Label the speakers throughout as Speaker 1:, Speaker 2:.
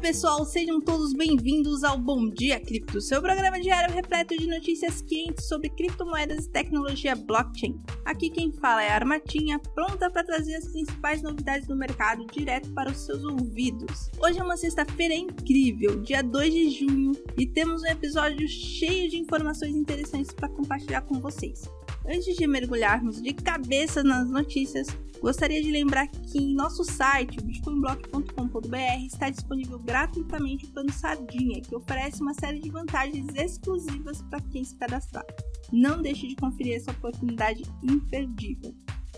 Speaker 1: pessoal, sejam todos bem-vindos ao Bom Dia Cripto, seu programa diário repleto de notícias quentes sobre criptomoedas e tecnologia blockchain. Aqui quem fala é a Armatinha, pronta para trazer as principais novidades do mercado direto para os seus ouvidos. Hoje é uma sexta-feira incrível, dia 2 de junho, e temos um episódio cheio de informações interessantes para compartilhar com vocês. Antes de mergulharmos de cabeça nas notícias, gostaria de lembrar que em nosso site, bitcoinblock.com.br, está disponível gratuitamente o plano Sardinha, que oferece uma série de vantagens exclusivas para quem se cadastrar. Não deixe de conferir essa oportunidade imperdível.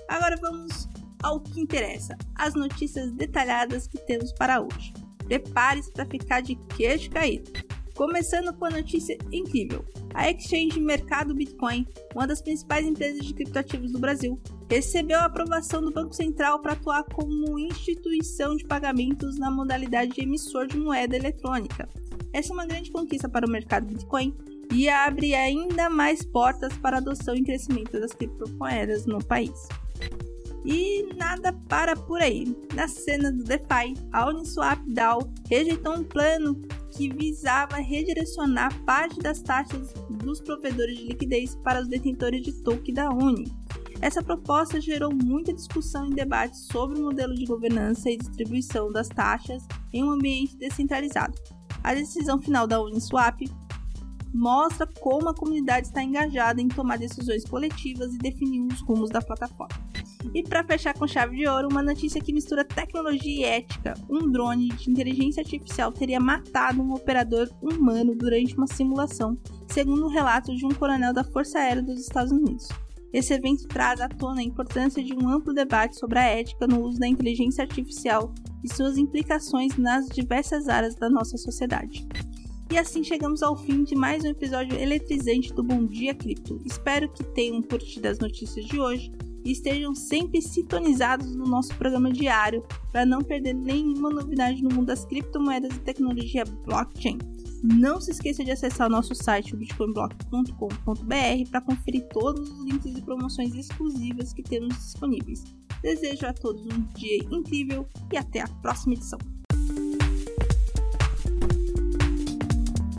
Speaker 1: Agora vamos ao que interessa, as notícias detalhadas que temos para hoje. Prepare-se para ficar de queixo caído. Começando com a notícia incrível: a Exchange Mercado Bitcoin, uma das principais empresas de criptoativos do Brasil, recebeu a aprovação do Banco Central para atuar como instituição de pagamentos na modalidade de emissor de moeda eletrônica. Essa é uma grande conquista para o mercado Bitcoin e abre ainda mais portas para a adoção e crescimento das criptomoedas no país. E nada para por aí. Na cena do DeFi, a Uniswap DAO rejeitou um plano que visava redirecionar parte das taxas dos provedores de liquidez para os detentores de token da Uni. Essa proposta gerou muita discussão e debate sobre o modelo de governança e distribuição das taxas em um ambiente descentralizado. A decisão final da Uniswap mostra como a comunidade está engajada em tomar decisões coletivas e definir os rumos da plataforma. E para fechar com chave de ouro, uma notícia que mistura tecnologia e ética. Um drone de inteligência artificial teria matado um operador humano durante uma simulação, segundo o relato de um coronel da Força Aérea dos Estados Unidos. Esse evento traz à tona a importância de um amplo debate sobre a ética no uso da inteligência artificial e suas implicações nas diversas áreas da nossa sociedade. E assim chegamos ao fim de mais um episódio eletrizante do Bom Dia Cripto. Espero que tenham curtido as notícias de hoje e estejam sempre sintonizados no nosso programa diário para não perder nenhuma novidade no mundo das criptomoedas e tecnologia blockchain. Não se esqueça de acessar o nosso site bitcoinblock.com.br para conferir todos os links e promoções exclusivas que temos disponíveis. Desejo a todos um dia incrível e até a próxima edição.